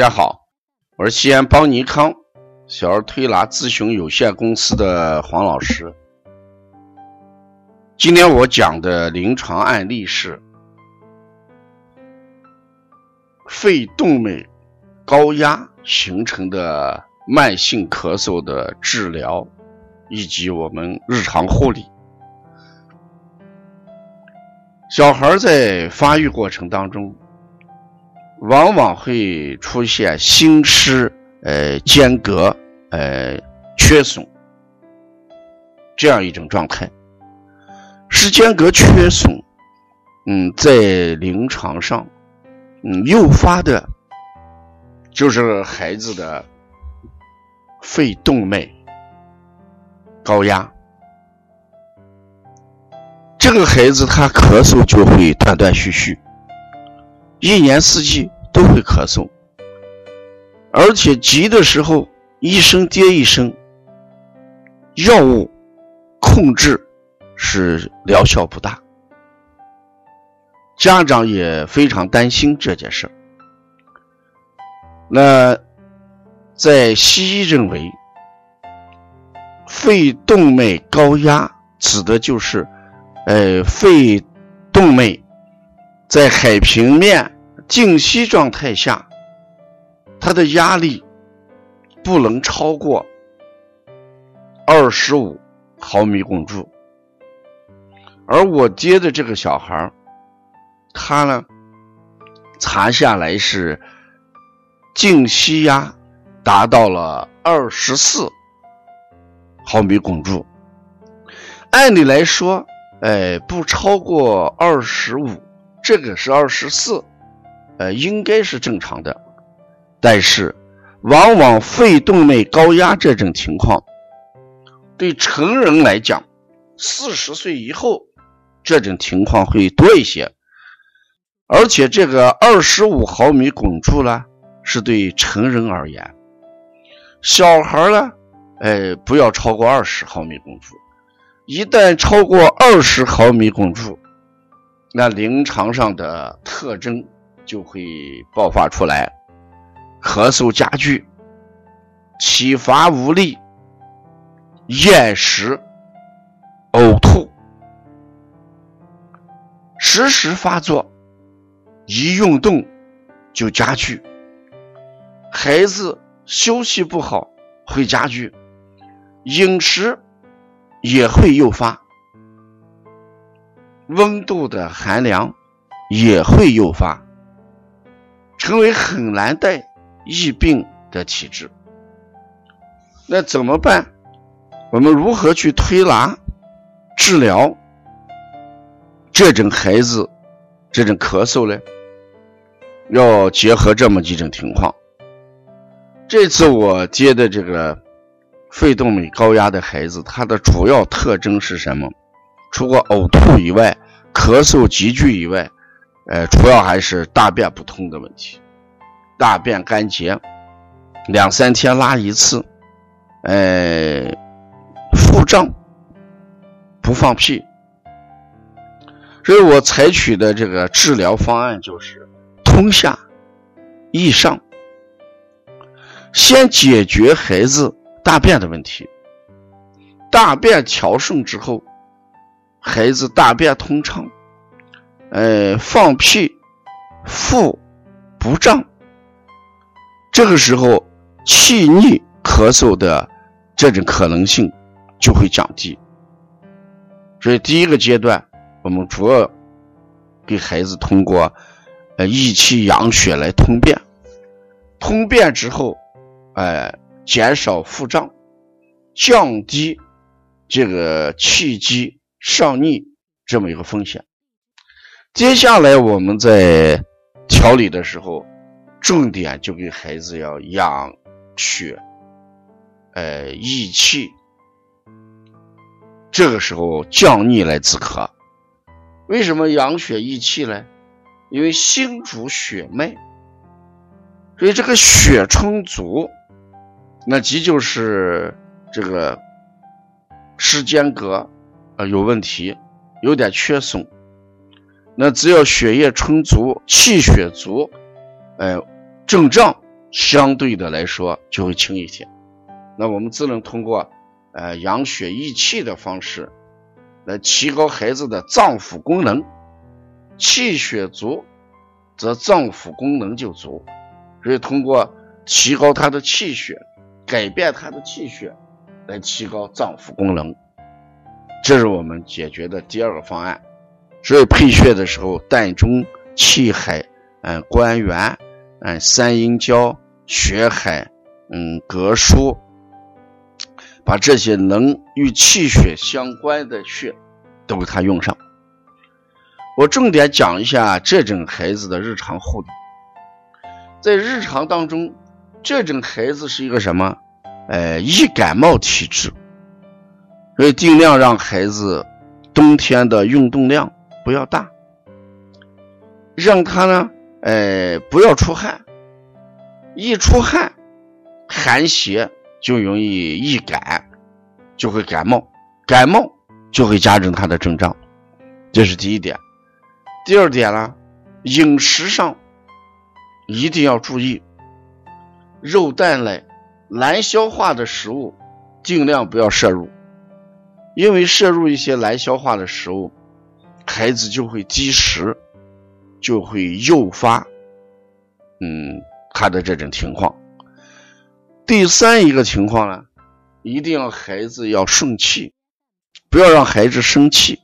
大家好，我是西安邦尼康小儿推拿咨询有限公司的黄老师。今天我讲的临床案例是肺动脉高压形成的慢性咳嗽的治疗以及我们日常护理。小孩在发育过程当中。往往会出现心室呃间隔呃缺损这样一种状态。室间隔缺损，嗯，在临床上，嗯，诱发的就是孩子的肺动脉高压。这个孩子他咳嗽就会断断续续。一年四季都会咳嗽，而且急的时候一声接一声，药物控制是疗效不大，家长也非常担心这件事。那在西医认为，肺动脉高压指的就是，呃，肺动脉。在海平面静息状态下，它的压力不能超过二十五毫米汞柱。而我接的这个小孩他呢查下来是静息压达到了二十四毫米汞柱。按理来说，哎，不超过二十五。这个是二十四，呃，应该是正常的，但是往往肺动脉高压这种情况，对成人来讲，四十岁以后这种情况会多一些，而且这个二十五毫米汞柱呢，是对成人而言，小孩呢，哎，不要超过二十毫米汞柱，一旦超过二十毫米汞柱。那临床上的特征就会爆发出来，咳嗽加剧，体乏无力，厌食，呕吐，时时发作，一运动就加剧，孩子休息不好会加剧，饮食也会诱发。温度的寒凉也会诱发，成为很难带疫病的体质。那怎么办？我们如何去推拿治疗这种孩子这种咳嗽呢？要结合这么几种情况。这次我接的这个肺动脉高压的孩子，他的主要特征是什么？除过呕吐以外，咳嗽急剧以外，呃，主要还是大便不通的问题，大便干结，两三天拉一次，呃，腹胀，不放屁，所以我采取的这个治疗方案就是通下益上，先解决孩子大便的问题，大便调顺之后。孩子大便通畅，呃，放屁，腹不胀，这个时候气逆咳嗽的这种可能性就会降低。所以第一个阶段，我们主要给孩子通过呃益气养血来通便，通便之后，哎，减少腹胀，降低这个气机。上逆这么一个风险，接下来我们在调理的时候，重点就给孩子要养血，呃，益气，这个时候降逆来止咳。为什么养血益气呢？因为心主血脉，所以这个血充足，那即就是这个时间隔。有问题，有点缺损，那只要血液充足、气血足，哎，症状相对的来说就会轻一些。那我们只能通过呃养血益气的方式来提高孩子的脏腑功能，气血足，则脏腑功能就足。所以通过提高他的气血，改变他的气血，来提高脏腑功能，这是我们解决的第二个方案。所以配穴的时候，膻中、气海、嗯关元、嗯三阴交、血海、嗯膈腧，把这些能与气血相关的穴都给他用上。我重点讲一下这种孩子的日常护理。在日常当中，这种孩子是一个什么？呃，易感冒体质，所以尽量让孩子冬天的运动量不要大，让他呢，呃，不要出汗，一出汗，寒邪就容易易感，就会感冒，感冒就会加重他的症状，这是第一点。第二点呢，饮食上。一定要注意，肉蛋类难消化的食物尽量不要摄入，因为摄入一些难消化的食物，孩子就会积食，就会诱发，嗯，他的这种情况。第三一个情况呢，一定要孩子要顺气，不要让孩子生气。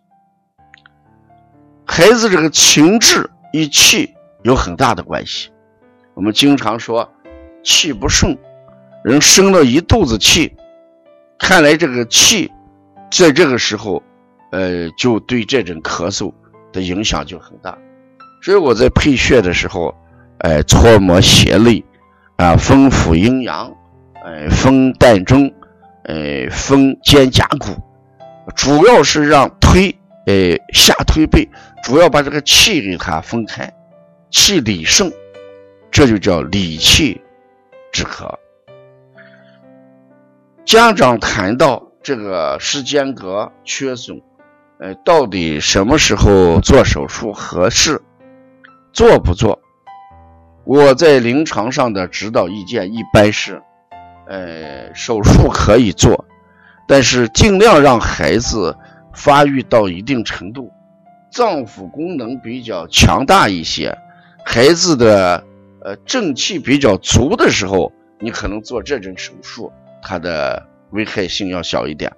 孩子这个情志与气有很大的关系。我们经常说气不顺，人生了一肚子气，看来这个气在这个时候，呃，就对这种咳嗽的影响就很大。所以我在配穴的时候，哎，搓摩胁肋，啊，丰腹阴阳，哎，丰膻中，哎，丰肩胛骨，主要是让推，哎，下推背，主要把这个气给它分开，气理盛。这就叫理气止咳。家长谈到这个室间隔缺损，呃，到底什么时候做手术合适？做不做？我在临床上的指导意见一般是，呃，手术可以做，但是尽量让孩子发育到一定程度，脏腑功能比较强大一些，孩子的。呃，正气比较足的时候，你可能做这种手术，他的危害性要小一点。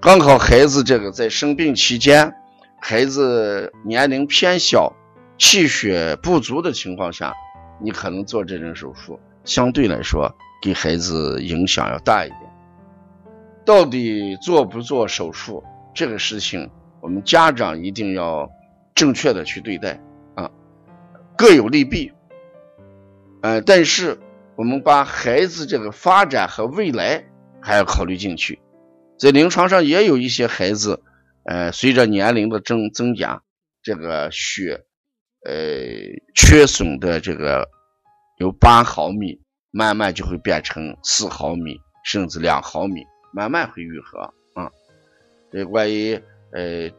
刚好孩子这个在生病期间，孩子年龄偏小，气血不足的情况下，你可能做这种手术，相对来说给孩子影响要大一点。到底做不做手术这个事情，我们家长一定要正确的去对待啊，各有利弊。呃，但是我们把孩子这个发展和未来还要考虑进去，在临床上也有一些孩子，呃，随着年龄的增增加，这个血，呃，缺损的这个有八毫米，慢慢就会变成四毫米，甚至两毫米，慢慢会愈合啊。这关于呃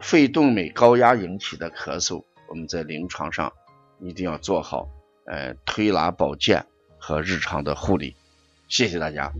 肺动脉高压引起的咳嗽，我们在临床上一定要做好。呃，推拿保健和日常的护理，谢谢大家。